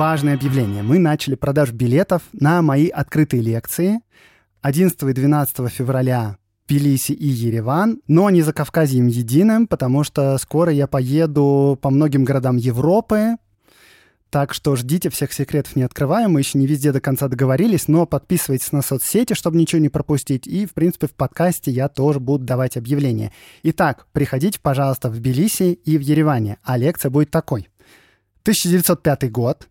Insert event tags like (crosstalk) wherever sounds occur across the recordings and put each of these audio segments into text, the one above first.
Важное объявление. Мы начали продажу билетов на мои открытые лекции 11 и 12 февраля Тбилиси и Ереван, но не за Кавказьем единым, потому что скоро я поеду по многим городам Европы, так что ждите, всех секретов не открываем, мы еще не везде до конца договорились, но подписывайтесь на соцсети, чтобы ничего не пропустить, и, в принципе, в подкасте я тоже буду давать объявления. Итак, приходите, пожалуйста, в Тбилиси и в Ереване, а лекция будет такой. 1905 год,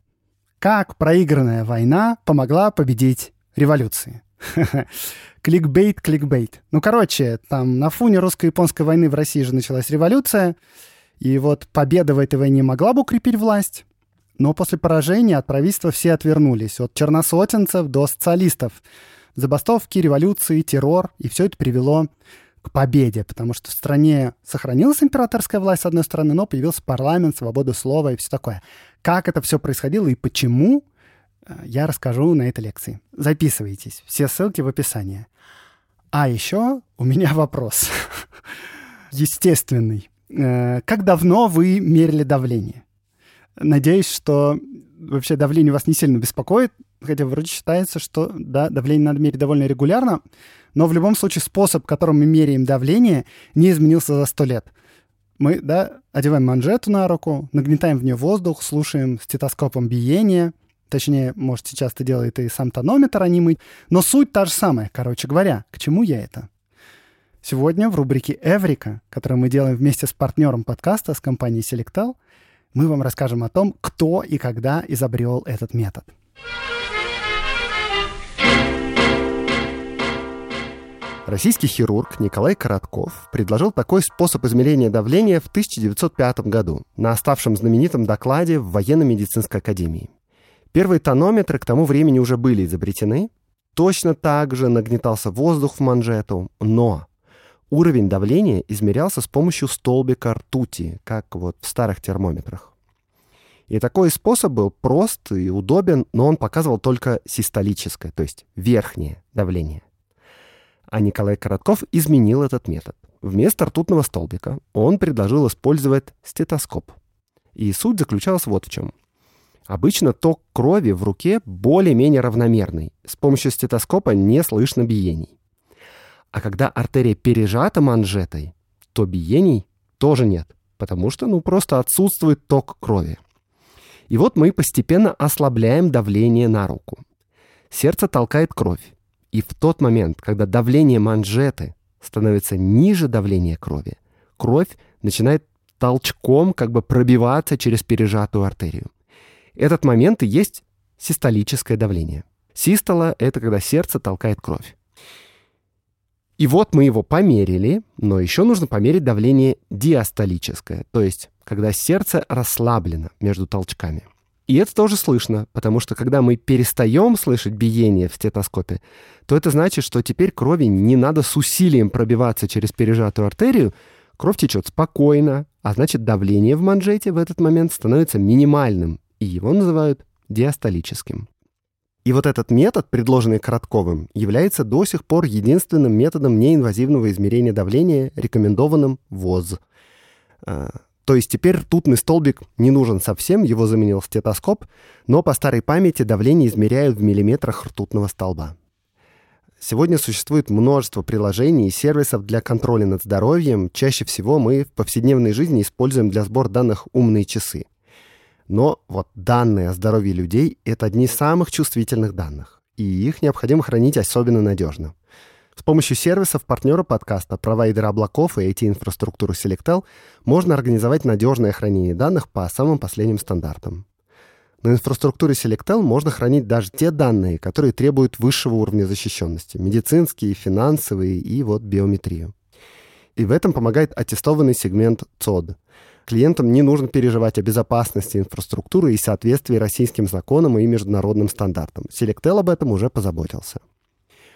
как проигранная война помогла победить революции. (laughs) Кликбейт, кликбейт. Ну, короче, там на фоне русско-японской войны в России же началась революция, и вот победа в этой войне могла бы укрепить власть, но после поражения от правительства все отвернулись, от черносотенцев до социалистов. Забастовки, революции, террор, и все это привело к победе, потому что в стране сохранилась императорская власть, с одной стороны, но появился парламент, свобода слова и все такое. Как это все происходило и почему, э, я расскажу на этой лекции. Записывайтесь, все ссылки в описании. А еще у меня (laughs) вопрос. Естественный. Э, как давно вы мерили давление? Надеюсь, что вообще давление вас не сильно беспокоит, хотя вроде считается, что да, давление надо мерить довольно регулярно, но в любом случае способ, которым мы меряем давление, не изменился за сто лет. Мы, да, одеваем манжету на руку, нагнетаем в нее воздух, слушаем стетоскопом биение, точнее, может, сейчас это делает и сам тонометр анимый, но суть та же самая, короче говоря. К чему я это? Сегодня в рубрике «Эврика», которую мы делаем вместе с партнером подкаста, с компанией Selectel, мы вам расскажем о том, кто и когда изобрел этот метод. Российский хирург Николай Коротков предложил такой способ измерения давления в 1905 году на оставшем знаменитом докладе в военно-медицинской академии. Первые тонометры к тому времени уже были изобретены. Точно так же нагнетался воздух в манжету, но уровень давления измерялся с помощью столбика ртути, как вот в старых термометрах. И такой способ был прост и удобен, но он показывал только систолическое, то есть верхнее давление. А Николай Коротков изменил этот метод. Вместо ртутного столбика он предложил использовать стетоскоп. И суть заключалась вот в чем. Обычно ток крови в руке более-менее равномерный. С помощью стетоскопа не слышно биений. А когда артерия пережата манжетой, то биений тоже нет, потому что ну просто отсутствует ток крови. И вот мы постепенно ослабляем давление на руку. Сердце толкает кровь. И в тот момент, когда давление манжеты становится ниже давления крови, кровь начинает толчком как бы пробиваться через пережатую артерию. Этот момент и есть систолическое давление. Систола — это когда сердце толкает кровь. И вот мы его померили, но еще нужно померить давление диастолическое, то есть когда сердце расслаблено между толчками. И это тоже слышно, потому что когда мы перестаем слышать биение в стетоскопе, то это значит, что теперь крови не надо с усилием пробиваться через пережатую артерию, кровь течет спокойно, а значит давление в манжете в этот момент становится минимальным, и его называют диастолическим. И вот этот метод, предложенный Коротковым, является до сих пор единственным методом неинвазивного измерения давления, рекомендованным ВОЗ. То есть теперь ртутный столбик не нужен совсем, его заменил стетоскоп, но по старой памяти давление измеряют в миллиметрах ртутного столба. Сегодня существует множество приложений и сервисов для контроля над здоровьем. Чаще всего мы в повседневной жизни используем для сбора данных умные часы. Но вот данные о здоровье людей — это одни из самых чувствительных данных, и их необходимо хранить особенно надежно. С помощью сервисов партнера подкаста, провайдера облаков и IT-инфраструктуры Selectel можно организовать надежное хранение данных по самым последним стандартам. На инфраструктуре Selectel можно хранить даже те данные, которые требуют высшего уровня защищенности – медицинские, финансовые и вот биометрию. И в этом помогает аттестованный сегмент ЦОД. клиентам не нужно переживать о безопасности инфраструктуры и соответствии российским законам и международным стандартам. Selectel об этом уже позаботился.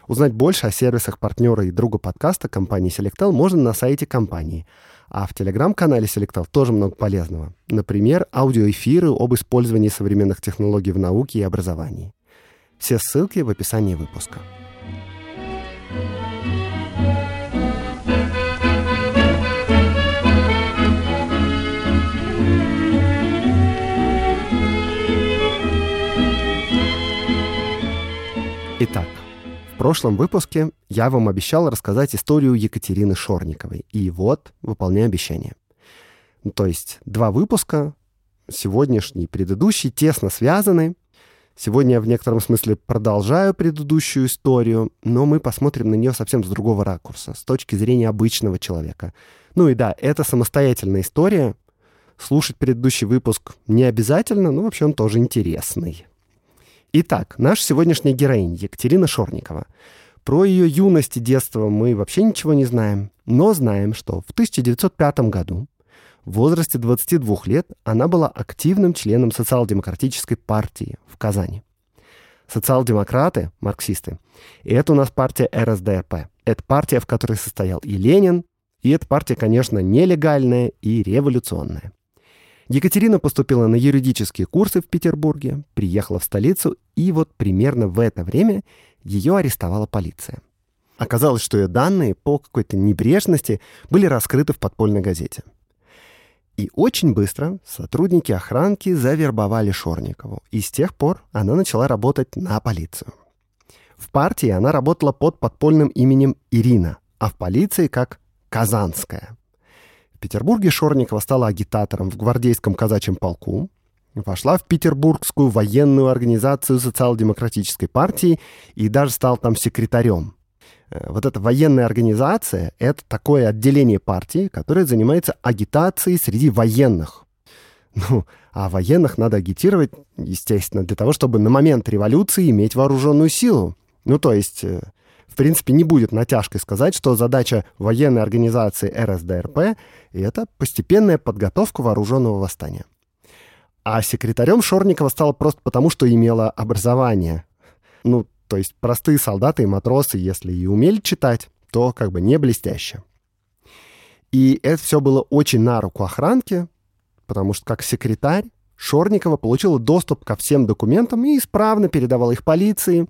Узнать больше о сервисах партнера и друга подкаста компании Selectel можно на сайте компании. А в телеграм-канале Selectel тоже много полезного. Например, аудиоэфиры об использовании современных технологий в науке и образовании. Все ссылки в описании выпуска. Итак, в прошлом выпуске я вам обещал рассказать историю Екатерины Шорниковой. И вот, выполняю обещание. Ну, то есть два выпуска, сегодняшний и предыдущий, тесно связаны. Сегодня я в некотором смысле продолжаю предыдущую историю, но мы посмотрим на нее совсем с другого ракурса, с точки зрения обычного человека. Ну и да, это самостоятельная история. Слушать предыдущий выпуск не обязательно, но вообще он тоже интересный. Итак, наш сегодняшняя героиня Екатерина Шорникова. Про ее юность и детство мы вообще ничего не знаем, но знаем, что в 1905 году в возрасте 22 лет она была активным членом социал-демократической партии в Казани. Социал-демократы, марксисты, и это у нас партия РСДРП. Это партия, в которой состоял и Ленин, и эта партия, конечно, нелегальная и революционная. Екатерина поступила на юридические курсы в Петербурге, приехала в столицу, и вот примерно в это время ее арестовала полиция. Оказалось, что ее данные по какой-то небрежности были раскрыты в подпольной газете. И очень быстро сотрудники охранки завербовали Шорникову, и с тех пор она начала работать на полицию. В партии она работала под подпольным именем Ирина, а в полиции как Казанская. Петербурге Шорникова стала агитатором в гвардейском казачьем полку, вошла в Петербургскую военную организацию социал-демократической партии и даже стал там секретарем. Э, вот эта военная организация — это такое отделение партии, которое занимается агитацией среди военных. Ну, а военных надо агитировать, естественно, для того, чтобы на момент революции иметь вооруженную силу. Ну, то есть э, в принципе, не будет натяжкой сказать, что задача военной организации РСДРП — это постепенная подготовка вооруженного восстания. А секретарем Шорникова стала просто потому, что имела образование. Ну, то есть простые солдаты и матросы, если и умели читать, то как бы не блестяще. И это все было очень на руку охранке, потому что как секретарь Шорникова получила доступ ко всем документам и исправно передавала их полиции,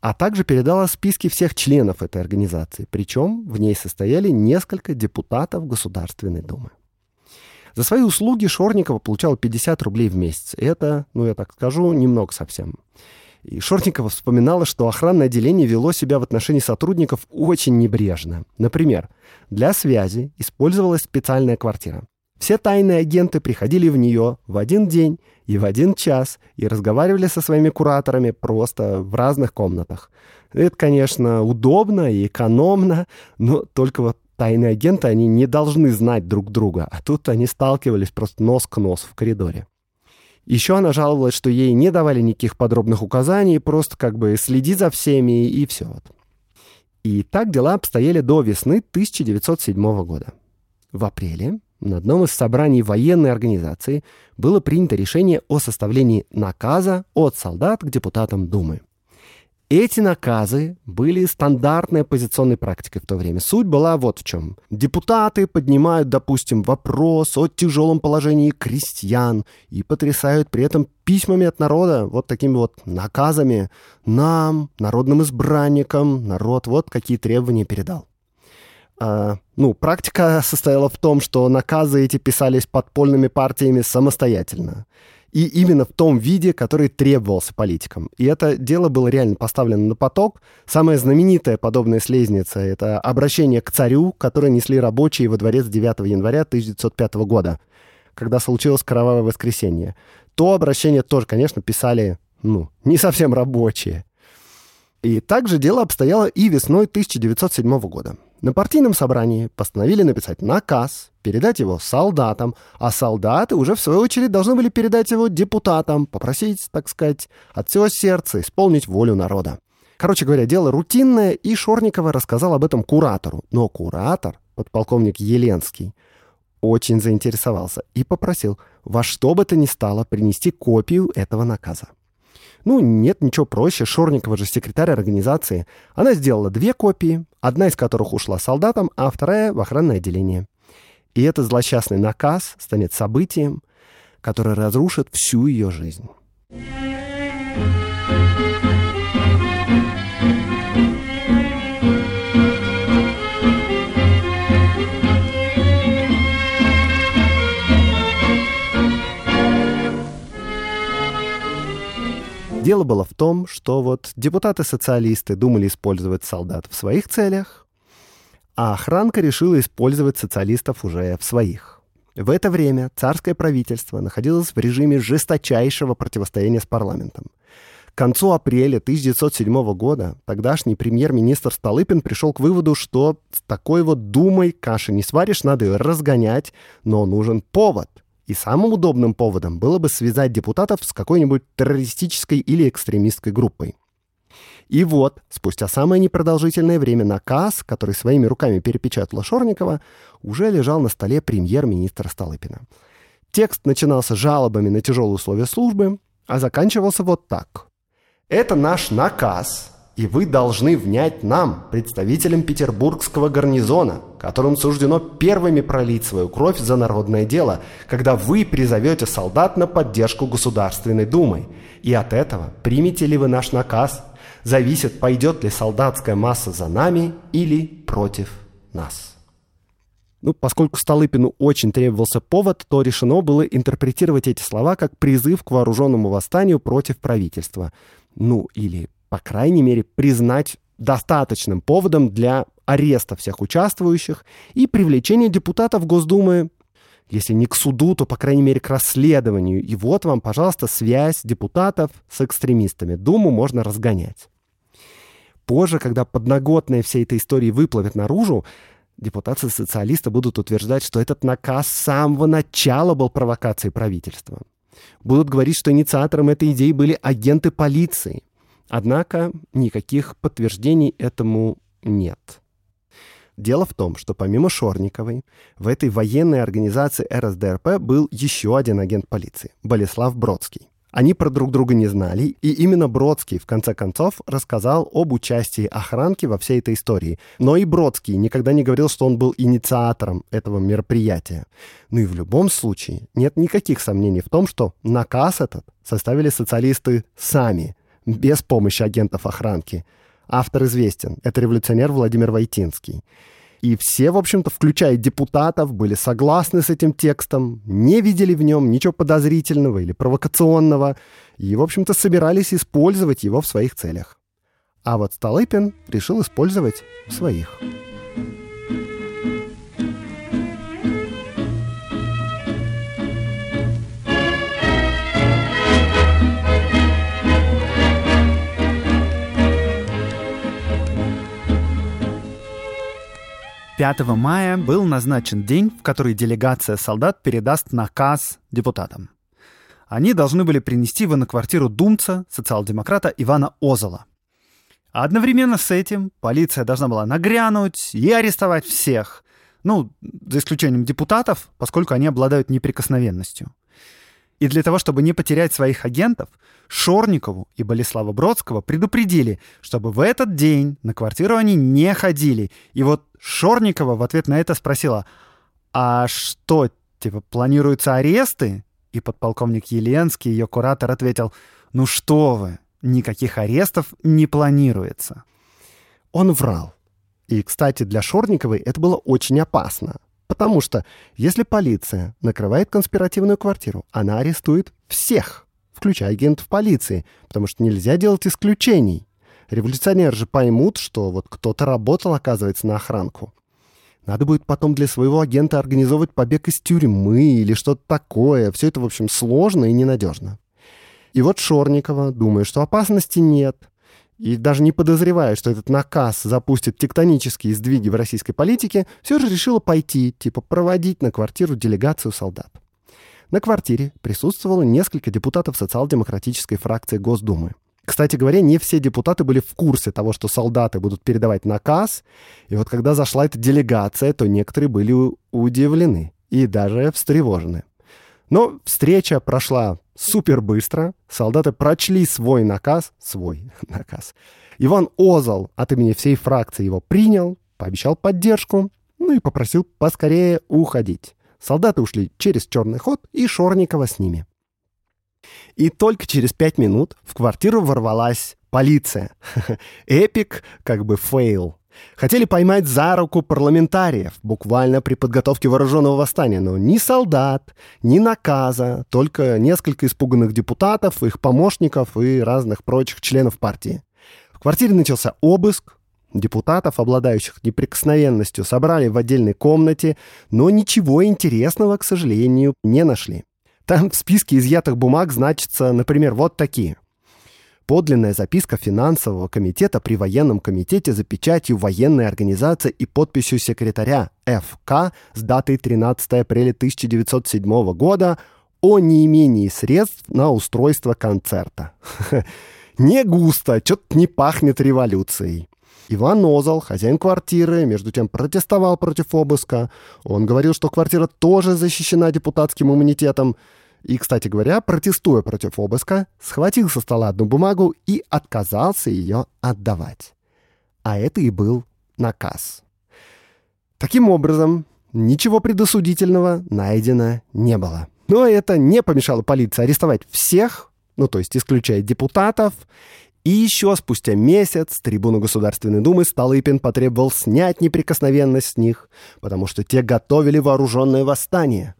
а также передала списки всех членов этой организации, причем в ней состояли несколько депутатов Государственной Думы. За свои услуги Шорникова получала 50 рублей в месяц. Это, ну я так скажу, немного совсем. И Шортникова вспоминала, что охранное отделение вело себя в отношении сотрудников очень небрежно. Например, для связи использовалась специальная квартира. Все тайные агенты приходили в нее в один день и в один час и разговаривали со своими кураторами просто в разных комнатах. Это, конечно, удобно и экономно, но только вот тайные агенты, они не должны знать друг друга, а тут они сталкивались просто нос к носу в коридоре. Еще она жаловалась, что ей не давали никаких подробных указаний, просто как бы следи за всеми и все. И так дела обстояли до весны 1907 года. В апреле на одном из собраний военной организации было принято решение о составлении наказа от солдат к депутатам Думы. Эти наказы были стандартной оппозиционной практикой в то время. Суть была вот в чем. Депутаты поднимают, допустим, вопрос о тяжелом положении крестьян и потрясают при этом письмами от народа, вот такими вот наказами нам, народным избранникам, народ вот какие требования передал. А, ну, практика состояла в том, что наказы эти писались подпольными партиями самостоятельно. И именно в том виде, который требовался политикам. И это дело было реально поставлено на поток. Самая знаменитая подобная слезница — это обращение к царю, которое несли рабочие во дворец 9 января 1905 года, когда случилось кровавое воскресенье. То обращение тоже, конечно, писали, ну, не совсем рабочие. И также дело обстояло и весной 1907 года. На партийном собрании постановили написать наказ, передать его солдатам, а солдаты уже в свою очередь должны были передать его депутатам, попросить, так сказать, от всего сердца исполнить волю народа. Короче говоря, дело рутинное, и Шорникова рассказал об этом куратору. Но куратор, подполковник Еленский, очень заинтересовался и попросил во что бы то ни стало принести копию этого наказа. Ну, нет ничего проще, Шорникова же секретарь организации. Она сделала две копии, одна из которых ушла солдатам, а вторая в охранное отделение. И этот злосчастный наказ станет событием, которое разрушит всю ее жизнь. Дело было в том, что вот депутаты-социалисты думали использовать солдат в своих целях, а охранка решила использовать социалистов уже в своих. В это время царское правительство находилось в режиме жесточайшего противостояния с парламентом. К концу апреля 1907 года тогдашний премьер-министр Столыпин пришел к выводу, что с такой вот думой каши не сваришь, надо ее разгонять, но нужен повод — и самым удобным поводом было бы связать депутатов с какой-нибудь террористической или экстремистской группой. И вот, спустя самое непродолжительное время наказ, который своими руками перепечатала Шорникова, уже лежал на столе премьер-министра Столыпина. Текст начинался жалобами на тяжелые условия службы, а заканчивался вот так. «Это наш наказ, и вы должны внять нам, представителям петербургского гарнизона, которым суждено первыми пролить свою кровь за народное дело, когда вы призовете солдат на поддержку Государственной Думы. И от этого, примете ли вы наш наказ, зависит, пойдет ли солдатская масса за нами или против нас. Ну, поскольку Столыпину очень требовался повод, то решено было интерпретировать эти слова как призыв к вооруженному восстанию против правительства. Ну, или по крайней мере, признать достаточным поводом для ареста всех участвующих и привлечения депутатов Госдумы, если не к суду, то, по крайней мере, к расследованию. И вот вам, пожалуйста, связь депутатов с экстремистами. Думу можно разгонять. Позже, когда подноготная всей этой истории выплывет наружу, депутаты-социалисты будут утверждать, что этот наказ с самого начала был провокацией правительства. Будут говорить, что инициатором этой идеи были агенты полиции – Однако никаких подтверждений этому нет. Дело в том, что помимо Шорниковой, в этой военной организации РСДРП был еще один агент полиции – Болеслав Бродский. Они про друг друга не знали, и именно Бродский, в конце концов, рассказал об участии охранки во всей этой истории. Но и Бродский никогда не говорил, что он был инициатором этого мероприятия. Ну и в любом случае нет никаких сомнений в том, что наказ этот составили социалисты сами – без помощи агентов охранки. Автор известен. Это революционер Владимир Войтинский. И все, в общем-то, включая депутатов, были согласны с этим текстом, не видели в нем ничего подозрительного или провокационного, и, в общем-то, собирались использовать его в своих целях. А вот Столыпин решил использовать в своих. 5 мая был назначен день, в который делегация солдат передаст наказ депутатам. Они должны были принести его на квартиру думца, социал-демократа Ивана Озола. А одновременно с этим полиция должна была нагрянуть и арестовать всех, ну, за исключением депутатов, поскольку они обладают неприкосновенностью. И для того, чтобы не потерять своих агентов, Шорникову и Болеслава Бродского предупредили, чтобы в этот день на квартиру они не ходили. И вот Шорникова в ответ на это спросила, а что, типа, планируются аресты? И подполковник Еленский, ее куратор, ответил, ну что вы, никаких арестов не планируется. Он врал. И, кстати, для Шорниковой это было очень опасно. Потому что если полиция накрывает конспиративную квартиру, она арестует всех, включая агентов полиции, потому что нельзя делать исключений. Революционеры же поймут, что вот кто-то работал, оказывается, на охранку. Надо будет потом для своего агента организовывать побег из тюрьмы или что-то такое. Все это, в общем, сложно и ненадежно. И вот Шорникова, думая, что опасности нет, и даже не подозревая, что этот наказ запустит тектонические сдвиги в российской политике, все же решила пойти, типа проводить на квартиру делегацию солдат. На квартире присутствовало несколько депутатов социал-демократической фракции Госдумы. Кстати говоря, не все депутаты были в курсе того, что солдаты будут передавать наказ. И вот когда зашла эта делегация, то некоторые были удивлены. и даже встревожены. Но встреча прошла супер быстро. Солдаты прочли свой наказ, свой (laughs) наказ. Иван Озал от имени всей фракции его принял, пообещал поддержку, ну и попросил поскорее уходить. Солдаты ушли через черный ход, и Шорникова с ними. И только через пять минут в квартиру ворвалась полиция. (laughs) Epic, как бы fail. Хотели поймать за руку парламентариев, буквально при подготовке вооруженного восстания, но ни солдат, ни наказа, только несколько испуганных депутатов, их помощников и разных прочих членов партии. В квартире начался обыск, Депутатов, обладающих неприкосновенностью, собрали в отдельной комнате, но ничего интересного, к сожалению, не нашли. Там в списке изъятых бумаг значится, например, вот такие. Подлинная записка финансового комитета при военном комитете за печатью военной организации и подписью секретаря ФК с датой 13 апреля 1907 года о неимении средств на устройство концерта. (laughs) Не густо, что-то не пахнет революцией. Иван Озал, хозяин квартиры, между тем протестовал против обыска. Он говорил, что квартира тоже защищена депутатским иммунитетом. И, кстати говоря, протестуя против обыска, схватил со стола одну бумагу и отказался ее отдавать. А это и был наказ. Таким образом, ничего предосудительного найдено не было. Но это не помешало полиции арестовать всех, ну то есть исключая депутатов, и еще спустя месяц трибуну Государственной Думы Столыпин потребовал снять неприкосновенность с них, потому что те готовили вооруженное восстание.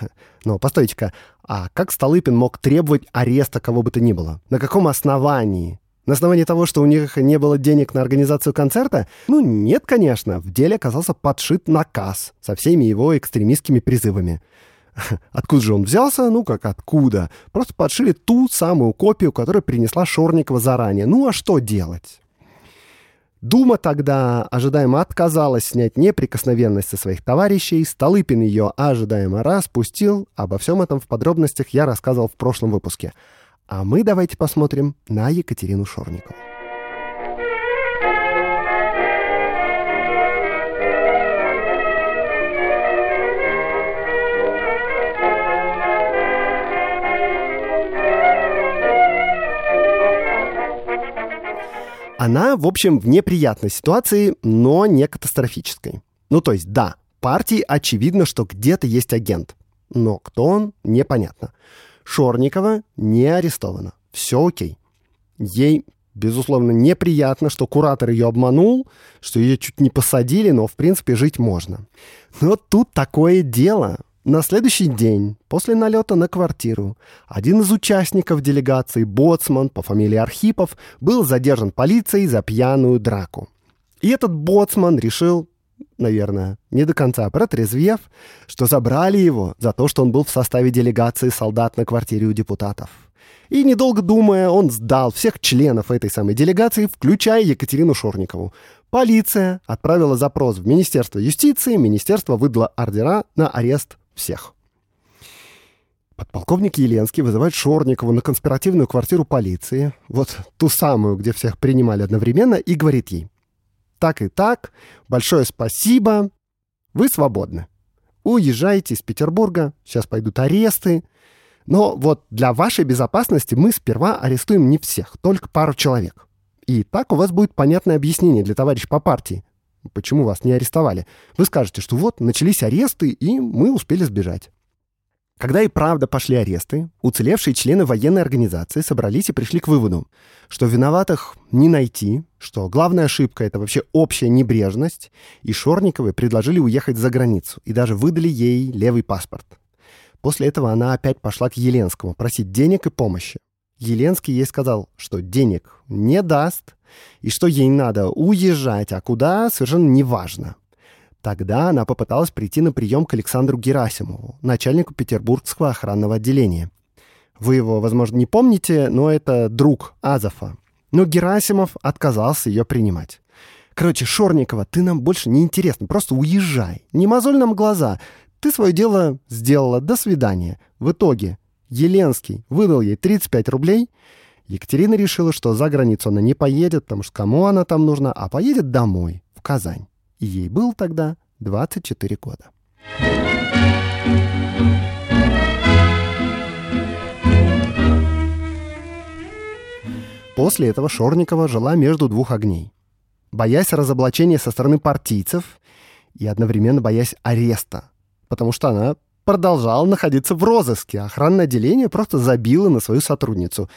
(laughs) Но постойте-ка, а как Столыпин мог требовать ареста кого бы то ни было? На каком основании? На основании того, что у них не было денег на организацию концерта? Ну, нет, конечно. В деле оказался подшит наказ со всеми его экстремистскими призывами. (laughs) Откуда же он взялся? Ну, как откуда? Просто подшили ту самую копию, которую принесла Шорникова заранее. Ну, а что делать? Дума тогда ожидаемо отказалась снять неприкосновенность со своих товарищей, Столыпин ее ожидаемо распустил. Обо всем этом в подробностях я рассказывал в прошлом выпуске. А мы давайте посмотрим на Екатерину Шорникову. Она, в общем, в неприятной ситуации, но не катастрофической. Ну, то есть, да, партии очевидно, что где-то есть агент. Но кто он, непонятно. Шорникова не арестована. Все окей. Ей, безусловно, неприятно, что куратор ее обманул, что ее чуть не посадили, но, в принципе, жить можно. Но тут такое дело. На следующий день, после налета на квартиру, один из участников делегации, боцман по фамилии Архипов, был задержан полицией за пьяную драку. И этот боцман решил, наверное, не до конца протрезвев, что забрали его за то, что он был в составе делегации солдат на квартире у депутатов. И, недолго думая, он сдал всех членов этой самой делегации, включая Екатерину Шорникову. Полиция отправила запрос в Министерство юстиции, министерство выдало ордера на арест всех. Подполковник Еленский вызывает Шорникову на конспиративную квартиру полиции, вот ту самую, где всех принимали одновременно, и говорит ей, так и так, большое спасибо, вы свободны. Уезжайте из Петербурга, сейчас пойдут аресты, но вот для вашей безопасности мы сперва арестуем не всех, только пару человек. И так у вас будет понятное объяснение для товарища по партии почему вас не арестовали. Вы скажете, что вот начались аресты, и мы успели сбежать. Когда и правда пошли аресты, уцелевшие члены военной организации собрались и пришли к выводу, что виноватых не найти, что главная ошибка — это вообще общая небрежность, и Шорниковой предложили уехать за границу, и даже выдали ей левый паспорт. После этого она опять пошла к Еленскому просить денег и помощи. Еленский ей сказал, что денег не даст, и что ей надо уезжать, а куда совершенно неважно. Тогда она попыталась прийти на прием к Александру Герасимову, начальнику Петербургского охранного отделения. Вы его, возможно, не помните, но это друг Азова. Но Герасимов отказался ее принимать. Короче, Шорникова, ты нам больше не интересна, просто уезжай. Не мозоль нам глаза. Ты свое дело сделала, до свидания. В итоге Еленский выдал ей 35 рублей, Екатерина решила, что за границу она не поедет, потому что кому она там нужна, а поедет домой, в Казань. И ей было тогда 24 года. После этого Шорникова жила между двух огней. Боясь разоблачения со стороны партийцев и одновременно боясь ареста, потому что она продолжала находиться в розыске. Охранное отделение просто забило на свою сотрудницу.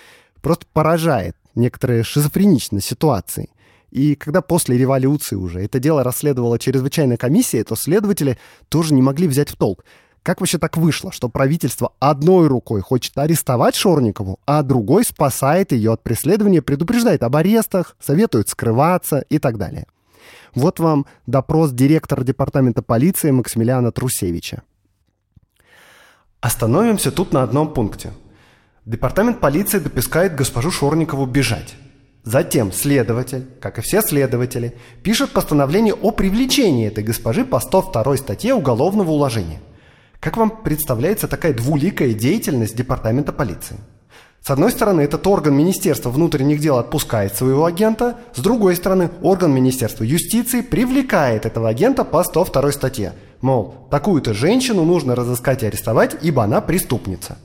Просто поражает некоторые шизофреничные ситуации. И когда после революции уже это дело расследовала чрезвычайная комиссия, то следователи тоже не могли взять в толк. Как вообще так вышло, что правительство одной рукой хочет арестовать Шорникову, а другой спасает ее от преследования, предупреждает об арестах, советует скрываться и так далее? Вот вам допрос директора департамента полиции Максимилиана Трусевича. Остановимся тут на одном пункте. Департамент полиции допускает госпожу Шорникову бежать. Затем следователь, как и все следователи, пишет постановление о привлечении этой госпожи по 102 статье Уголовного уложения – как вам представляется такая двуликая деятельность Департамента полиции? С одной стороны, этот орган Министерства внутренних дел отпускает своего агента, с другой стороны, орган Министерства юстиции привлекает этого агента по 102 статье. Мол, такую-то женщину нужно разыскать и арестовать, ибо она преступница.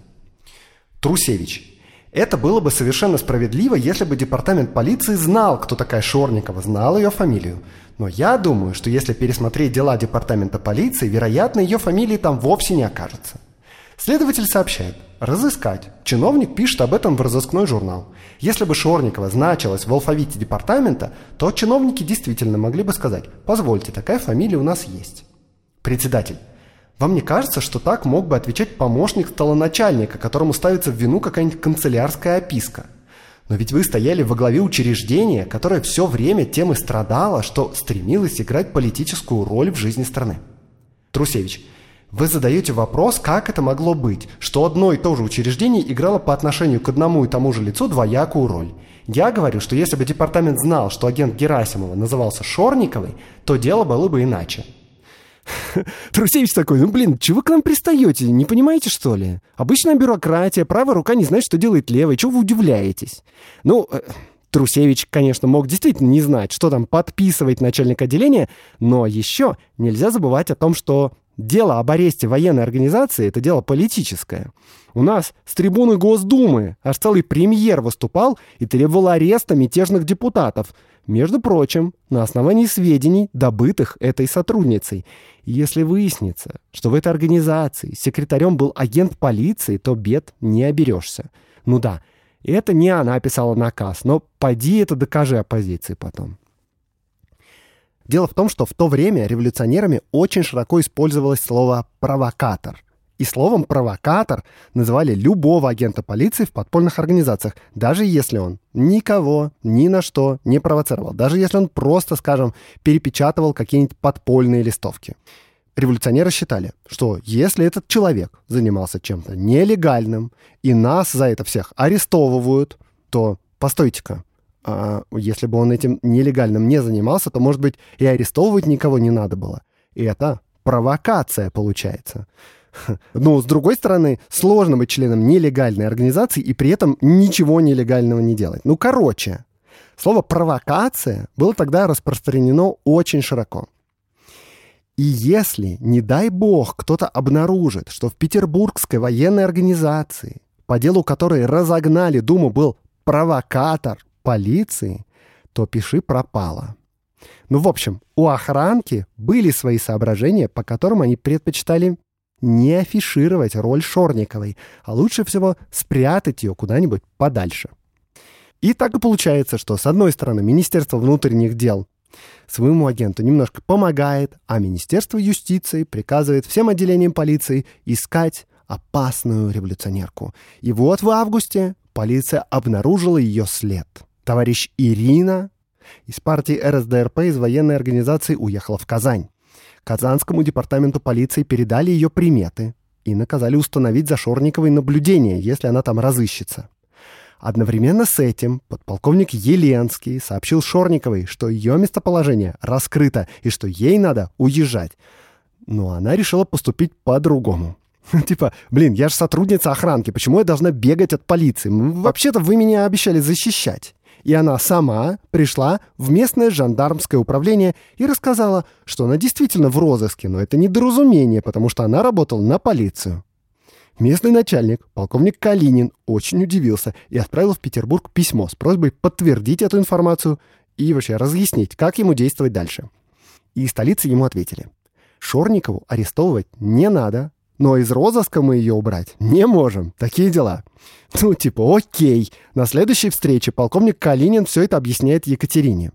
Трусевич. Это было бы совершенно справедливо, если бы департамент полиции знал, кто такая Шорникова, знал ее фамилию. Но я думаю, что если пересмотреть дела департамента полиции, вероятно, ее фамилии там вовсе не окажется. Следователь сообщает «разыскать». Чиновник пишет об этом в разыскной журнал. Если бы Шорникова значилась в алфавите департамента, то чиновники действительно могли бы сказать «позвольте, такая фамилия у нас есть». Председатель. Вам не кажется, что так мог бы отвечать помощник столоначальника, которому ставится в вину какая-нибудь канцелярская описка – но ведь вы стояли во главе учреждения, которое все время тем и страдало, что стремилось играть политическую роль в жизни страны. Трусевич, вы задаете вопрос, как это могло быть, что одно и то же учреждение играло по отношению к одному и тому же лицу двоякую роль. Я говорю, что если бы департамент знал, что агент Герасимова назывался Шорниковой, то дело было бы иначе. (laughs) Трусевич такой, ну блин, чего вы к нам пристаете? Не понимаете, что ли? Обычная бюрократия, правая рука не знает, что делает левая. Чего вы удивляетесь? Ну, э, Трусевич, конечно, мог действительно не знать, что там подписывает начальник отделения, но еще нельзя забывать о том, что дело об аресте военной организации — это дело политическое. У нас с трибуны Госдумы аж целый премьер выступал и требовал ареста мятежных депутатов — между прочим, на основании сведений, добытых этой сотрудницей. если выяснится, что в этой организации секретарем был агент полиции, то бед не оберешься. Ну да, это не она писала наказ, но поди это докажи оппозиции потом. Дело в том, что в то время революционерами очень широко использовалось слово «провокатор». И словом «провокатор» называли любого агента полиции в подпольных организациях, даже если он никого ни на что не провоцировал, даже если он просто, скажем, перепечатывал какие-нибудь подпольные листовки. Революционеры считали, что если этот человек занимался чем-то нелегальным, и нас за это всех арестовывают, то постойте-ка, а если бы он этим нелегальным не занимался, то, может быть, и арестовывать никого не надо было. И это провокация получается. Но, с другой стороны, сложно быть членом нелегальной организации и при этом ничего нелегального не делать. Ну, короче, слово «провокация» было тогда распространено очень широко. И если, не дай бог, кто-то обнаружит, что в петербургской военной организации, по делу которой разогнали Думу, был провокатор полиции, то пиши пропало. Ну, в общем, у охранки были свои соображения, по которым они предпочитали не афишировать роль Шорниковой, а лучше всего спрятать ее куда-нибудь подальше. И так и получается, что с одной стороны Министерство внутренних дел своему агенту немножко помогает, а Министерство юстиции приказывает всем отделениям полиции искать опасную революционерку. И вот в августе полиция обнаружила ее след. Товарищ Ирина из партии РСДРП из военной организации уехала в Казань. Казанскому департаменту полиции передали ее приметы и наказали установить за Шорниковой наблюдение, если она там разыщется. Одновременно с этим подполковник Еленский сообщил Шорниковой, что ее местоположение раскрыто и что ей надо уезжать. Но она решила поступить по-другому. (laughs) Типа, блин, я же сотрудница охранки, почему я должна бегать от полиции? Вообще-то вы меня обещали защищать. И она сама пришла в местное жандармское управление и рассказала, что она действительно в розыске, но это недоразумение, потому что она работала на полицию. Местный начальник, полковник Калинин, очень удивился и отправил в Петербург письмо с просьбой подтвердить эту информацию и вообще разъяснить, как ему действовать дальше. И из столицы ему ответили. Шорникову арестовывать не надо, но из розыска мы ее убрать не можем. Такие дела. Ну, типа, окей. На следующей встрече полковник Калинин все это объясняет Екатерине.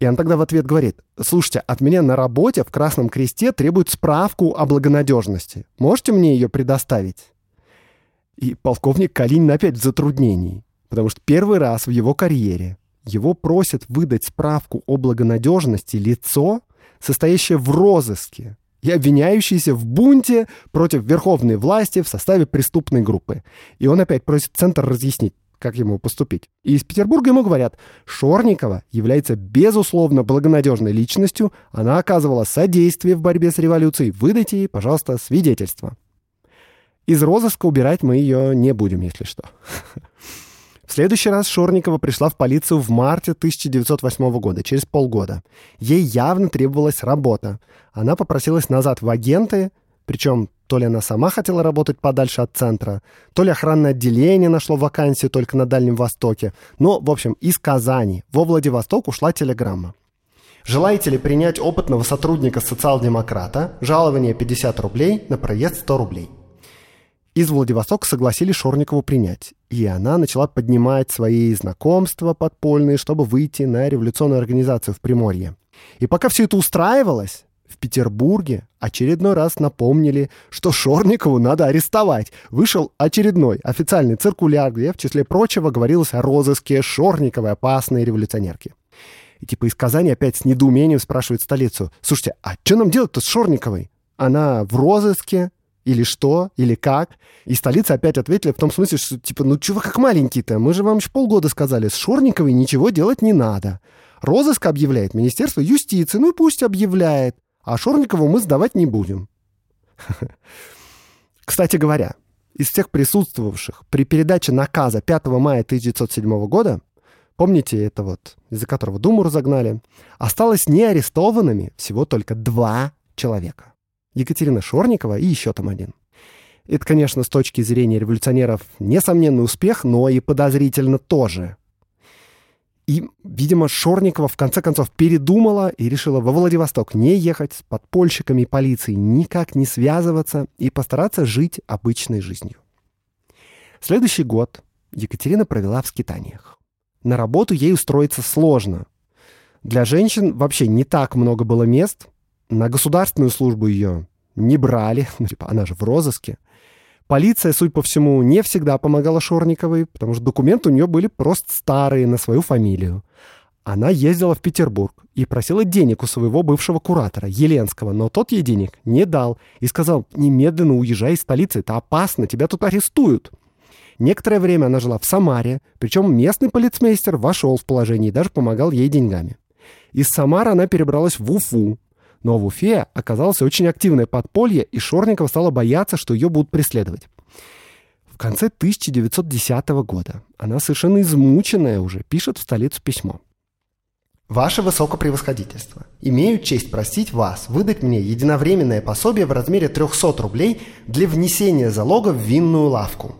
И он тогда в ответ говорит, слушайте, от меня на работе в Красном Кресте требуют справку о благонадежности. Можете мне ее предоставить? И полковник Калинин опять в затруднении, потому что первый раз в его карьере его просят выдать справку о благонадежности лицо, состоящее в розыске и обвиняющийся в бунте против верховной власти в составе преступной группы. И он опять просит Центр разъяснить, как ему поступить. И из Петербурга ему говорят, Шорникова является безусловно благонадежной личностью, она оказывала содействие в борьбе с революцией, выдайте ей, пожалуйста, свидетельство. Из розыска убирать мы ее не будем, если что. (laughs) В следующий раз Шорникова пришла в полицию в марте 1908 года, через полгода. Ей явно требовалась работа. Она попросилась назад в агенты, причем то ли она сама хотела работать подальше от центра, то ли охранное отделение нашло вакансию только на Дальнем Востоке. Но, в общем, из Казани во Владивосток ушла телеграмма. Желаете ли принять опытного сотрудника социал-демократа? Жалование 50 рублей, на проезд 100 рублей. Из Владивостока согласились Шорникову принять. И она начала поднимать свои знакомства подпольные, чтобы выйти на революционную организацию в Приморье. И пока все это устраивалось, в Петербурге очередной раз напомнили, что Шорникову надо арестовать. Вышел очередной официальный циркуляр, где, в числе прочего, говорилось о розыске Шорниковой опасной революционерки. И типа из Казани опять с недоумением спрашивают столицу. Слушайте, а что нам делать-то с Шорниковой? Она в розыске, или что, или как. И столица опять ответили в том смысле, что типа, ну чего как маленький-то, мы же вам еще полгода сказали, с Шорниковой ничего делать не надо. Розыск объявляет Министерство юстиции, ну пусть объявляет, а Шорникову мы сдавать не будем. (laughs) Кстати говоря, из всех присутствовавших при передаче наказа 5 мая 1907 года, помните это вот, из-за которого Думу разогнали, осталось неарестованными всего только два человека. Екатерина Шорникова и еще там один. Это, конечно, с точки зрения революционеров несомненный успех, но и подозрительно тоже. И, видимо, Шорникова в конце концов передумала и решила во Владивосток не ехать с подпольщиками и полицией, никак не связываться и постараться жить обычной жизнью. Следующий год Екатерина провела в скитаниях. На работу ей устроиться сложно. Для женщин вообще не так много было мест, на государственную службу ее не брали, ну, типа, она же в розыске. Полиция, судя по всему, не всегда помогала Шорниковой, потому что документы у нее были просто старые на свою фамилию. Она ездила в Петербург и просила денег у своего бывшего куратора, Еленского, но тот ей денег не дал и сказал, немедленно уезжай из столицы, это опасно, тебя тут арестуют. Некоторое время она жила в Самаре, причем местный полицмейстер вошел в положение и даже помогал ей деньгами. Из Самары она перебралась в Уфу, но в Уфе оказалось очень активное подполье, и Шорникова стала бояться, что ее будут преследовать. В конце 1910 года она совершенно измученная уже пишет в столицу письмо. Ваше Высокопревосходительство, имею честь просить вас выдать мне единовременное пособие в размере 300 рублей для внесения залога в винную лавку.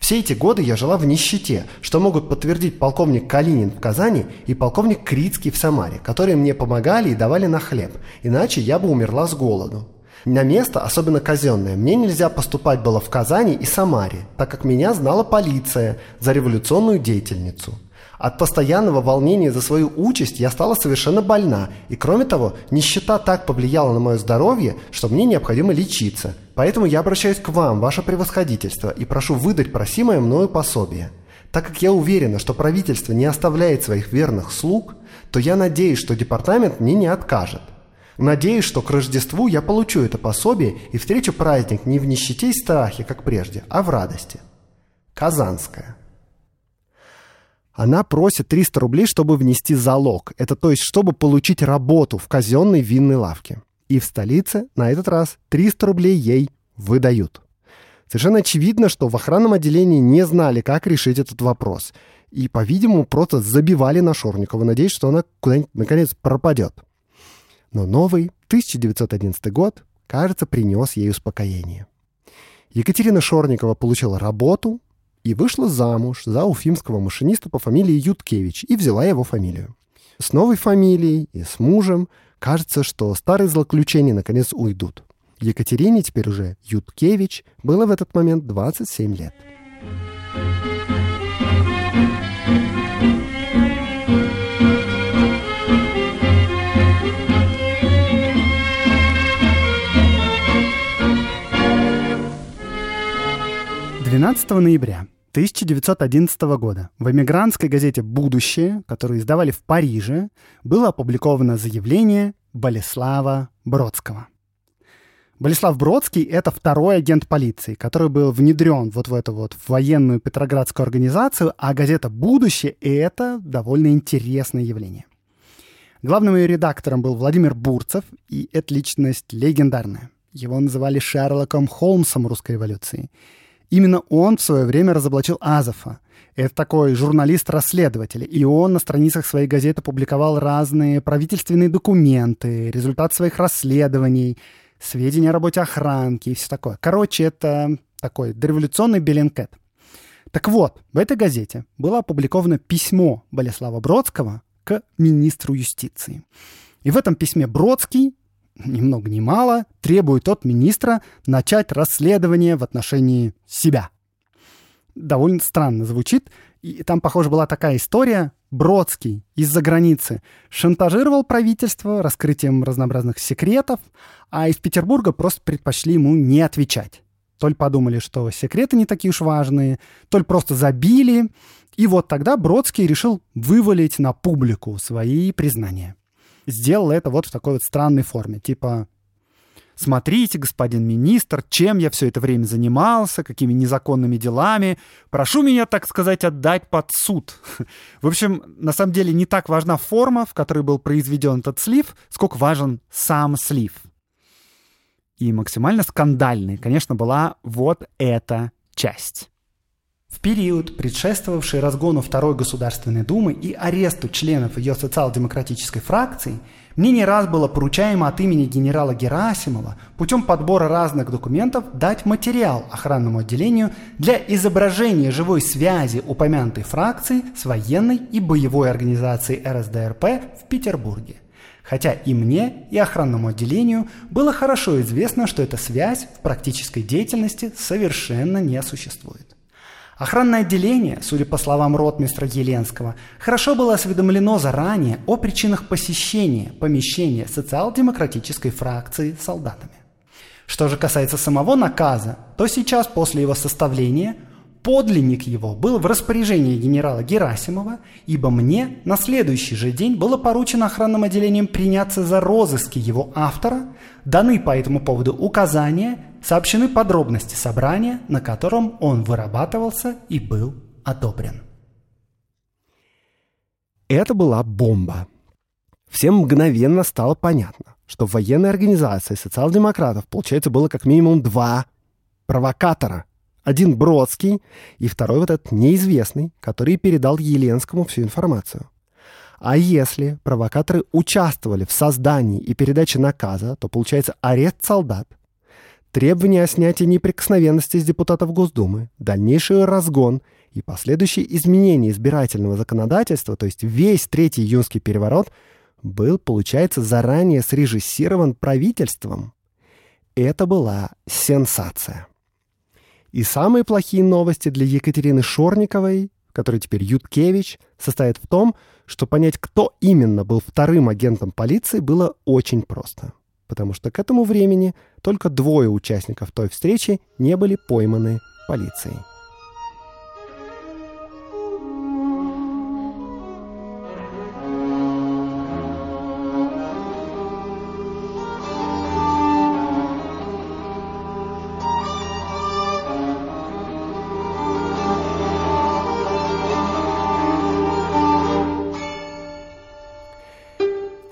Все эти годы я жила в нищете, что могут подтвердить полковник Калинин в Казани и полковник Крицкий в Самаре, которые мне помогали и давали на хлеб, иначе я бы умерла с голоду. На место, особенно казенное, мне нельзя поступать было в Казани и Самаре, так как меня знала полиция за революционную деятельницу. От постоянного волнения за свою участь я стала совершенно больна, и кроме того, нищета так повлияла на мое здоровье, что мне необходимо лечиться. Поэтому я обращаюсь к вам, ваше превосходительство, и прошу выдать просимое мною пособие. Так как я уверена, что правительство не оставляет своих верных слуг, то я надеюсь, что департамент мне не откажет. Надеюсь, что к Рождеству я получу это пособие и встречу праздник не в нищете и страхе, как прежде, а в радости. Казанская. Она просит 300 рублей, чтобы внести залог. Это то есть, чтобы получить работу в казенной винной лавке. И в столице на этот раз 300 рублей ей выдают. Совершенно очевидно, что в охранном отделении не знали, как решить этот вопрос. и, по-видимому, просто забивали на Шорникову, надеясь, что она куда-нибудь наконец пропадет. Но новый 1911 год, кажется, принес ей успокоение. Екатерина Шорникова получила работу и вышла замуж за уфимского машиниста по фамилии Юткевич и взяла его фамилию. С новой фамилией и с мужем кажется, что старые злоключения наконец уйдут. Екатерине теперь уже Юткевич было в этот момент 27 лет. 12 ноября 1911 года в эмигрантской газете «Будущее», которую издавали в Париже, было опубликовано заявление Болеслава Бродского. Болеслав Бродский — это второй агент полиции, который был внедрен вот в эту вот военную петроградскую организацию, а газета «Будущее» — это довольно интересное явление. Главным ее редактором был Владимир Бурцев, и эта личность легендарная. Его называли Шерлоком Холмсом русской революции — Именно он в свое время разоблачил Азова. Это такой журналист-расследователь, и он на страницах своей газеты публиковал разные правительственные документы, результат своих расследований, сведения о работе охранки и все такое. Короче, это такой дореволюционный Беленкет. Так вот, в этой газете было опубликовано письмо Болеслава Бродского к министру юстиции. И в этом письме Бродский ни много ни мало, требует от министра начать расследование в отношении себя. Довольно странно звучит. И там, похоже, была такая история. Бродский из-за границы шантажировал правительство раскрытием разнообразных секретов, а из Петербурга просто предпочли ему не отвечать. То ли подумали, что секреты не такие уж важные, то просто забили. И вот тогда Бродский решил вывалить на публику свои признания сделала это вот в такой вот странной форме. Типа, смотрите, господин министр, чем я все это время занимался, какими незаконными делами. Прошу меня, так сказать, отдать под суд. (laughs) В общем, на самом деле не так важна форма, в которой был произведен этот слив, сколько важен сам слив. И максимально скандальной, конечно, была вот эта часть. В период, предшествовавший разгону Второй Государственной Думы и аресту членов ее социал-демократической фракции, мне не раз было поручаемо от имени генерала Герасимова путем подбора разных документов дать материал охранному отделению для изображения живой связи упомянутой фракции с военной и боевой организацией РСДРП в Петербурге. Хотя и мне, и охранному отделению было хорошо известно, что эта связь в практической деятельности совершенно не существует. Охранное отделение, судя по словам ротмистра Еленского, хорошо было осведомлено заранее о причинах посещения помещения социал-демократической фракции солдатами. Что же касается самого наказа, то сейчас после его составления подлинник его был в распоряжении генерала Герасимова, ибо мне на следующий же день было поручено охранным отделением приняться за розыски его автора, даны по этому поводу указания сообщены подробности собрания, на котором он вырабатывался и был одобрен. Это была бомба. Всем мгновенно стало понятно, что в военной организации социал-демократов, получается, было как минимум два провокатора. Один Бродский и второй вот этот неизвестный, который передал Еленскому всю информацию. А если провокаторы участвовали в создании и передаче наказа, то получается арест солдат, требование о снятии неприкосновенности с депутатов Госдумы, дальнейший разгон и последующие изменения избирательного законодательства, то есть весь Третий июнский переворот, был, получается, заранее срежиссирован правительством. Это была сенсация. И самые плохие новости для Екатерины Шорниковой, которая теперь Юткевич, состоят в том, что понять, кто именно был вторым агентом полиции, было очень просто потому что к этому времени только двое участников той встречи не были пойманы полицией.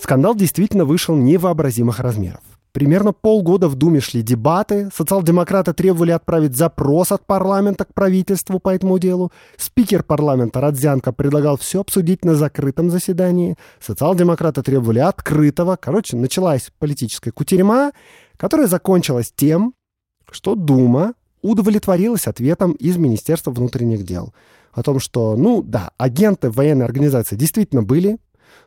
Скандал действительно вышел невообразимых размеров. Примерно полгода в Думе шли дебаты, социал-демократы требовали отправить запрос от парламента к правительству по этому делу, спикер парламента Радзянко предлагал все обсудить на закрытом заседании, социал-демократы требовали открытого, короче, началась политическая кутерьма, которая закончилась тем, что Дума удовлетворилась ответом из Министерства внутренних дел о том, что, ну да, агенты военной организации действительно были,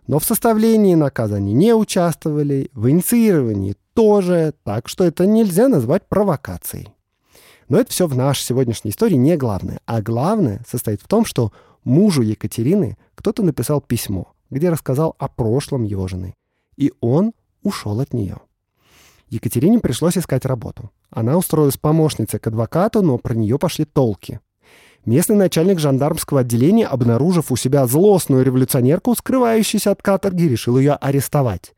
но в составлении наказа они не участвовали, в инициировании тоже, так что это нельзя назвать провокацией. Но это все в нашей сегодняшней истории не главное. А главное состоит в том, что мужу Екатерины кто-то написал письмо, где рассказал о прошлом его жены. И он ушел от нее. Екатерине пришлось искать работу. Она устроилась помощницей к адвокату, но про нее пошли толки. Местный начальник жандармского отделения, обнаружив у себя злостную революционерку, скрывающуюся от каторги, решил ее арестовать.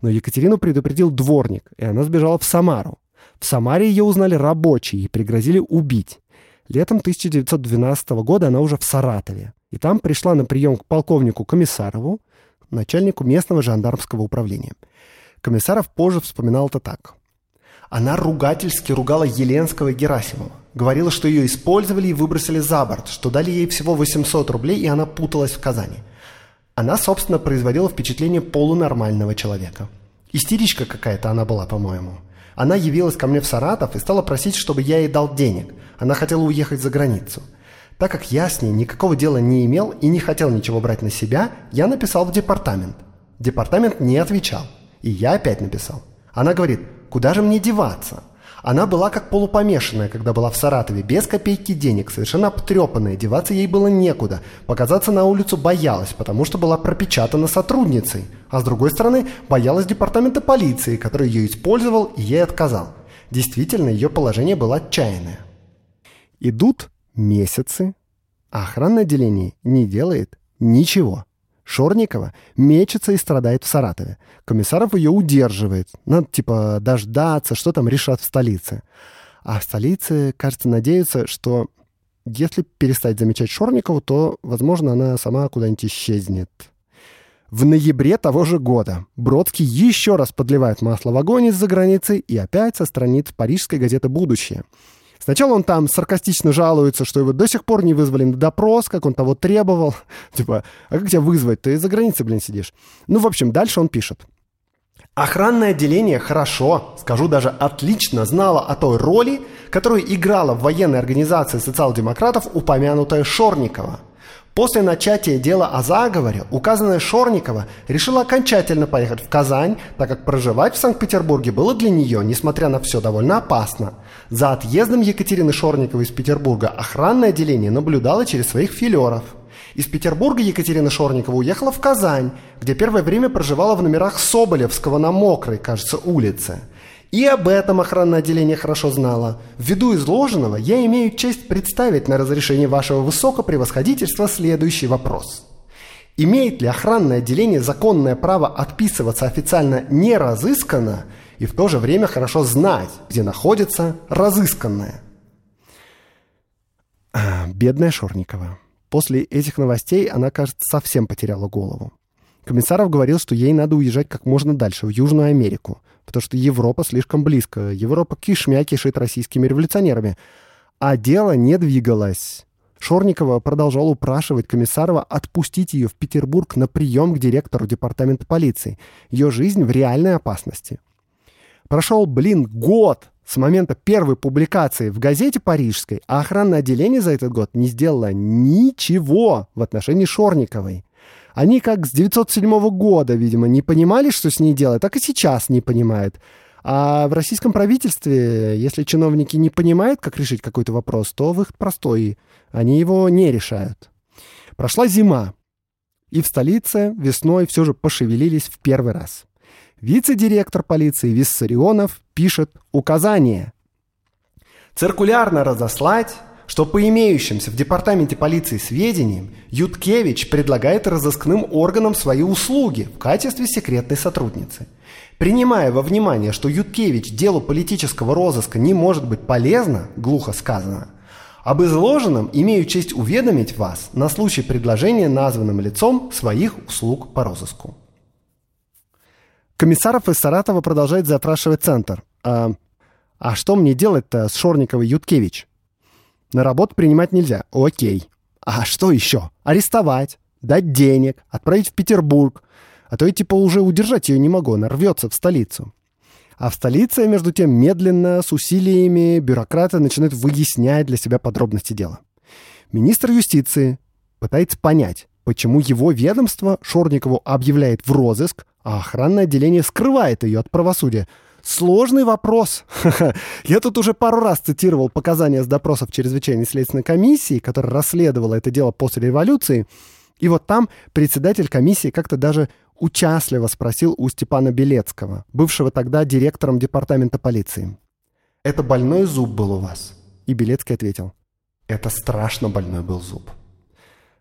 Но Екатерину предупредил дворник, и она сбежала в Самару. В Самаре ее узнали рабочие и пригрозили убить. Летом 1912 года она уже в Саратове. И там пришла на прием к полковнику Комиссарову, начальнику местного жандармского управления. Комиссаров позже вспоминал это так. Она ругательски ругала Еленского и Герасимова. Говорила, что ее использовали и выбросили за борт, что дали ей всего 800 рублей, и она путалась в Казани. Она, собственно, производила впечатление полунормального человека. Истеричка какая-то она была, по-моему. Она явилась ко мне в Саратов и стала просить, чтобы я ей дал денег. Она хотела уехать за границу. Так как я с ней никакого дела не имел и не хотел ничего брать на себя, я написал в департамент. Департамент не отвечал. И я опять написал. Она говорит, Куда же мне деваться? Она была как полупомешанная, когда была в Саратове, без копейки денег, совершенно обтрепанная, деваться ей было некуда. Показаться на улицу боялась, потому что была пропечатана сотрудницей. А с другой стороны, боялась департамента полиции, который ее использовал и ей отказал. Действительно, ее положение было отчаянное. Идут месяцы, а охранное отделение не делает ничего. Шорникова мечется и страдает в Саратове. Комиссаров ее удерживает. Надо, типа, дождаться, что там решат в столице. А в столице, кажется, надеются, что если перестать замечать Шорникову, то, возможно, она сама куда-нибудь исчезнет. В ноябре того же года Бродский еще раз подливает масло в огонь из-за границы и опять со страниц парижской газеты «Будущее». Сначала он там саркастично жалуется, что его до сих пор не вызвали на допрос, как он того требовал. (laughs) Типа, а как тебя вызвать? Ты за границей, блин, сидишь. Ну, в общем, дальше он пишет. Охранное отделение хорошо, скажу даже отлично, знало о той роли, которую играла в военной организации социал-демократов упомянутая Шорникова – После начатия дела о заговоре указанная Шорникова решила окончательно поехать в Казань, так как проживать в Санкт-Петербурге было для нее, несмотря на все, довольно опасно. За отъездом Екатерины Шорниковой из Петербурга охранное отделение наблюдало через своих филеров. Из Петербурга Екатерина Шорникова уехала в Казань, где первое время проживала в номерах Соболевского на Мокрой, кажется, улице – и об этом охранное отделение хорошо знало. Ввиду изложенного, я имею честь представить на разрешение вашего высокопревосходительства следующий вопрос. Имеет ли охранное отделение законное право отписываться официально не разысканно и в то же время хорошо знать, где находится разысканное? А, бедная Шорникова. После этих новостей она, кажется, совсем потеряла голову. Комиссаров говорил, что ей надо уезжать как можно дальше, в Южную Америку, потому что Европа слишком близко. Европа кишмя кишит российскими революционерами. А дело не двигалось. Шорникова продолжал упрашивать Комиссарова отпустить ее в Петербург на прием к директору департамента полиции. Ее жизнь в реальной опасности. Прошел, блин, год с момента первой публикации в газете парижской, а охранное отделение за этот год не сделало ничего в отношении Шорниковой. Они как с 907 года, видимо, не понимали, что с ней делать, так и сейчас не понимают. А в российском правительстве, если чиновники не понимают, как решить какой-то вопрос, то выход простой. Они его не решают. Прошла зима. И в столице весной все же пошевелились в первый раз. Вице-директор полиции Виссарионов пишет указание. Циркулярно разослать что по имеющимся в департаменте полиции сведениям Юткевич предлагает разыскным органам свои услуги в качестве секретной сотрудницы. Принимая во внимание, что Юткевич делу политического розыска не может быть полезно, глухо сказано, об изложенном имею честь уведомить вас на случай предложения названным лицом своих услуг по розыску. Комиссаров из Саратова продолжает запрашивать центр. А, а что мне делать-то с Шорниковой Юткевич? На работу принимать нельзя. Окей. А что еще? Арестовать, дать денег, отправить в Петербург. А то я типа уже удержать ее не могу, она рвется в столицу. А в столице, между тем, медленно, с усилиями, бюрократы начинают выяснять для себя подробности дела. Министр юстиции пытается понять, почему его ведомство Шорникову объявляет в розыск, а охранное отделение скрывает ее от правосудия. Сложный вопрос. (laughs) Я тут уже пару раз цитировал показания с допросов чрезвычайной следственной комиссии, которая расследовала это дело после революции. И вот там председатель комиссии как-то даже участливо спросил у Степана Белецкого, бывшего тогда директором департамента полиции. «Это больной зуб был у вас?» И Белецкий ответил. «Это страшно больной был зуб».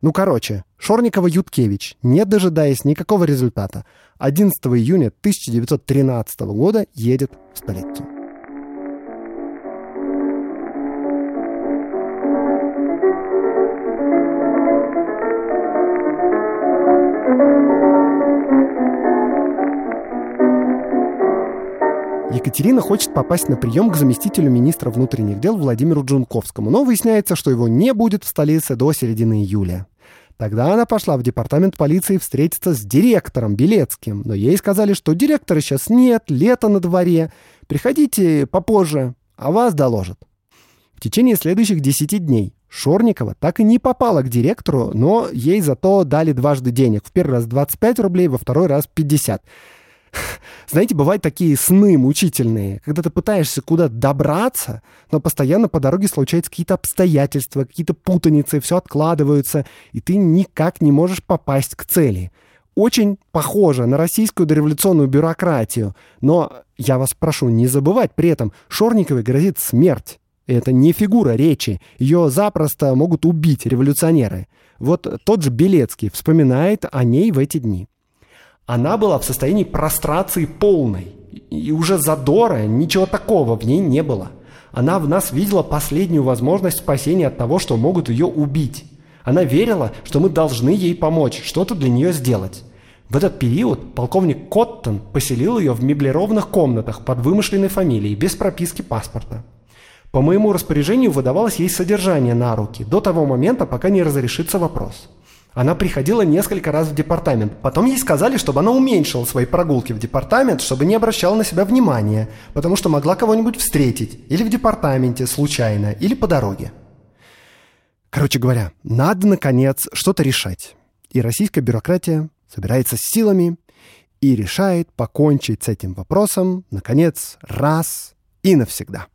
Ну, короче, Шорникова-Юткевич, не дожидаясь никакого результата, 11 июня 1913 года едет в столицу. Екатерина хочет попасть на прием к заместителю министра внутренних дел Владимиру Джунковскому, но выясняется, что его не будет в столице до середины июля. Тогда она пошла в департамент полиции встретиться с директором Белецким, но ей сказали, что директора сейчас нет, лето на дворе, приходите попозже, а вас доложат. В течение следующих 10 дней Шорникова так и не попала к директору, но ей зато дали дважды денег. В первый раз 25 рублей, во второй раз 50. (laughs) Знаете, бывают такие сны мучительные, когда ты пытаешься куда-то добраться, но постоянно по дороге случаются какие-то обстоятельства, какие-то путаницы, все откладываются, и ты никак не можешь попасть к цели. Очень похоже на российскую дореволюционную бюрократию, но я вас прошу не забывать при этом, Шорниковой грозит смерть. Это не фигура речи. Ее запросто могут убить революционеры. Вот тот же Белецкий вспоминает о ней в эти дни она была в состоянии прострации полной. И уже задора, ничего такого в ней не было. Она в нас видела последнюю возможность спасения от того, что могут ее убить. Она верила, что мы должны ей помочь, что-то для нее сделать. В этот период полковник Коттон поселил ее в меблированных комнатах под вымышленной фамилией, без прописки паспорта. По моему распоряжению выдавалось ей содержание на руки, до того момента, пока не разрешится вопрос. Она приходила несколько раз в департамент. Потом ей сказали, чтобы она уменьшила свои прогулки в департамент, чтобы не обращала на себя внимания, потому что могла кого-нибудь встретить или в департаменте случайно, или по дороге. Короче говоря, надо, наконец, что-то решать. И российская бюрократия собирается с силами и решает покончить с этим вопросом, наконец, раз и навсегда.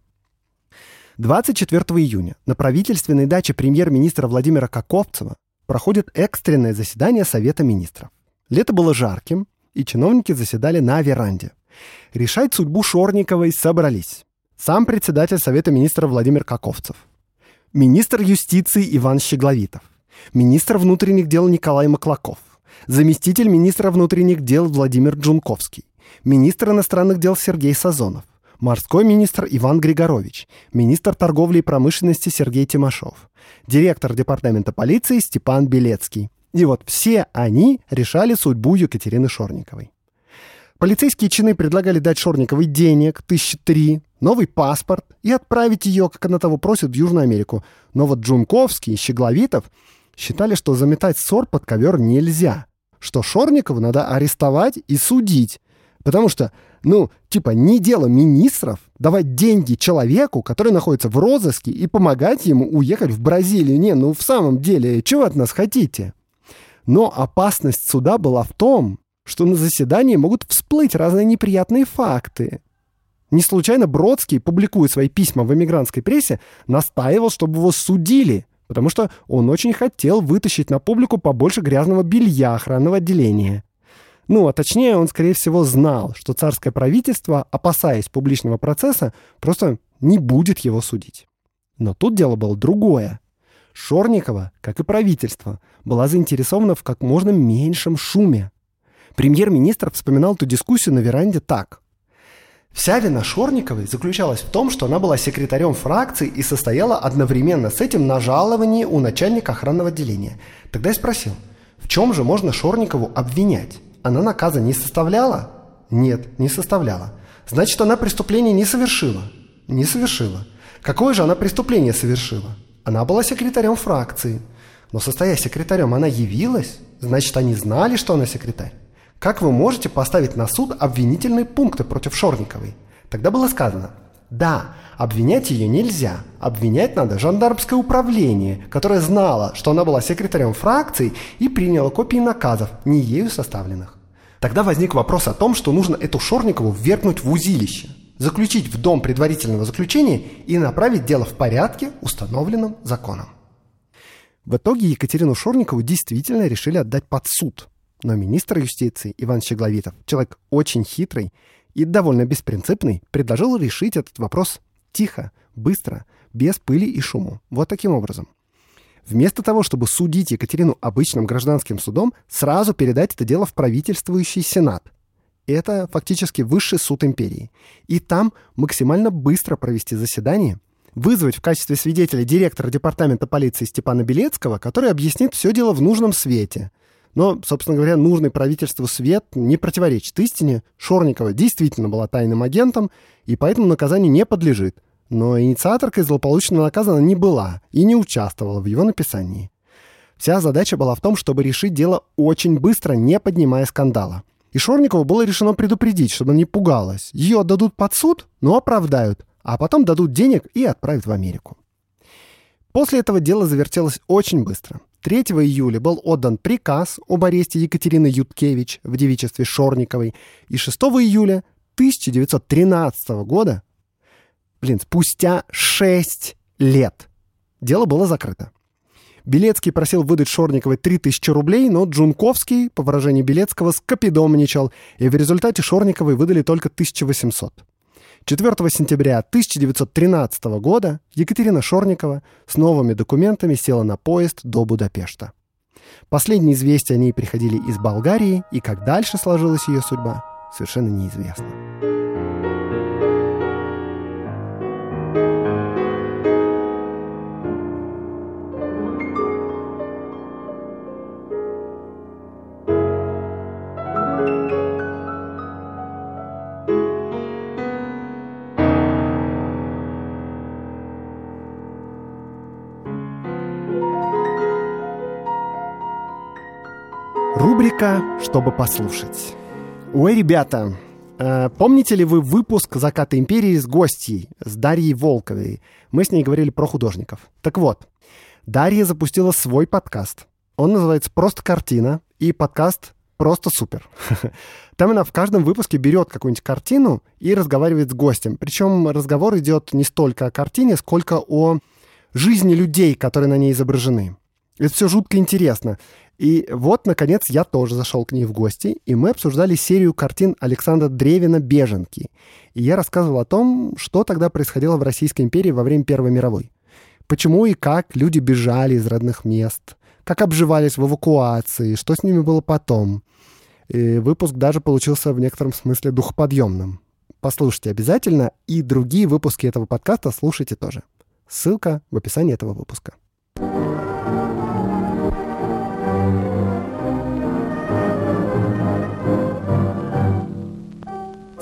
24 июня на правительственной даче премьер-министра Владимира Каковцева проходит экстренное заседание Совета министров. Лето было жарким, и чиновники заседали на веранде. Решать судьбу Шорниковой собрались. Сам председатель Совета министров Владимир Каковцев, министр юстиции Иван Щегловитов, министр внутренних дел Николай Маклаков, заместитель министра внутренних дел Владимир Джунковский, министр иностранных дел Сергей Сазонов, морской министр Иван Григорович, министр торговли и промышленности Сергей Тимошов, директор департамента полиции Степан Белецкий. И вот все они решали судьбу Екатерины Шорниковой. Полицейские чины предлагали дать Шорниковой денег, тысячи три, новый паспорт и отправить ее, как она того просит, в Южную Америку. Но вот Джунковский и Щегловитов считали, что заметать ссор под ковер нельзя, что Шорникову надо арестовать и судить, потому что ну, типа, не дело министров давать деньги человеку, который находится в розыске, и помогать ему уехать в Бразилию. Не, ну в самом деле, чего от нас хотите? Но опасность суда была в том, что на заседании могут всплыть разные неприятные факты. Не случайно Бродский, публикуя свои письма в эмигрантской прессе, настаивал, чтобы его судили, потому что он очень хотел вытащить на публику побольше грязного белья охранного отделения. Ну, а точнее, он, скорее всего, знал, что царское правительство, опасаясь публичного процесса, просто не будет его судить. Но тут дело было другое. Шорникова, как и правительство, была заинтересована в как можно меньшем шуме. Премьер-министр вспоминал эту дискуссию на веранде так. Вся вина Шорниковой заключалась в том, что она была секретарем фракции и состояла одновременно с этим на жаловании у начальника охранного отделения. Тогда я спросил, в чем же можно Шорникову обвинять? Она наказа не составляла? Нет, не составляла. Значит, она преступление не совершила. Не совершила. Какое же она преступление совершила? Она была секретарем фракции. Но состоя секретарем, она явилась? Значит, они знали, что она секретарь. Как вы можете поставить на суд обвинительные пункты против Шорниковой? Тогда было сказано, да, обвинять ее нельзя. Обвинять надо жандармское управление, которое знало, что она была секретарем фракции и приняло копии наказов, не ею составленных. Тогда возник вопрос о том, что нужно эту Шорникову ввергнуть в узилище, заключить в дом предварительного заключения и направить дело в порядке, установленном законом. В итоге Екатерину Шорникову действительно решили отдать под суд. Но министр юстиции Иван Щегловитов, человек очень хитрый и довольно беспринципный, предложил решить этот вопрос тихо, быстро, без пыли и шуму. Вот таким образом. Вместо того, чтобы судить Екатерину обычным гражданским судом, сразу передать это дело в правительствующий сенат. Это фактически высший суд империи. И там максимально быстро провести заседание, вызвать в качестве свидетеля директора департамента полиции Степана Белецкого, который объяснит все дело в нужном свете – но, собственно говоря, нужный правительству свет не противоречит истине. Шорникова действительно была тайным агентом, и поэтому наказанию не подлежит. Но инициаторкой злополучного наказа она не была и не участвовала в его написании. Вся задача была в том, чтобы решить дело очень быстро, не поднимая скандала. И Шорникову было решено предупредить, чтобы она не пугалась. Ее отдадут под суд, но оправдают, а потом дадут денег и отправят в Америку. После этого дело завертелось очень быстро – 3 июля был отдан приказ об аресте Екатерины Юткевич в девичестве Шорниковой, и 6 июля 1913 года, блин, спустя 6 лет, дело было закрыто. Белецкий просил выдать Шорниковой 3000 рублей, но Джунковский, по выражению Белецкого, скопидомничал, и в результате Шорниковой выдали только 1800. 4 сентября 1913 года Екатерина Шорникова с новыми документами села на поезд до Будапешта. Последние известия о ней приходили из Болгарии, и как дальше сложилась ее судьба, совершенно неизвестно. Рубрика «Чтобы послушать». Ой, ребята, э, помните ли вы выпуск «Заката империи» с гостьей, с Дарьей Волковой? Мы с ней говорили про художников. Так вот, Дарья запустила свой подкаст. Он называется «Просто картина», и подкаст просто супер. (laughs) Там она в каждом выпуске берет какую-нибудь картину и разговаривает с гостем. Причем разговор идет не столько о картине, сколько о жизни людей, которые на ней изображены. Это все жутко интересно. И вот, наконец, я тоже зашел к ней в гости, и мы обсуждали серию картин Александра Древина «Беженки». И я рассказывал о том, что тогда происходило в Российской империи во время Первой мировой. Почему и как люди бежали из родных мест, как обживались в эвакуации, что с ними было потом. И выпуск даже получился в некотором смысле духоподъемным. Послушайте обязательно, и другие выпуски этого подкаста слушайте тоже. Ссылка в описании этого выпуска.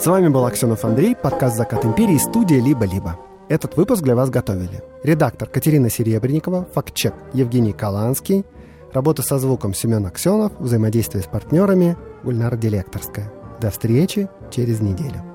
С вами был Аксенов Андрей, подкаст «Закат империи», студия «Либо-либо». Этот выпуск для вас готовили. Редактор Катерина Серебренникова, фактчек Евгений Каланский, работа со звуком Семен Аксенов, взаимодействие с партнерами Гульнара Делекторская. До встречи через неделю.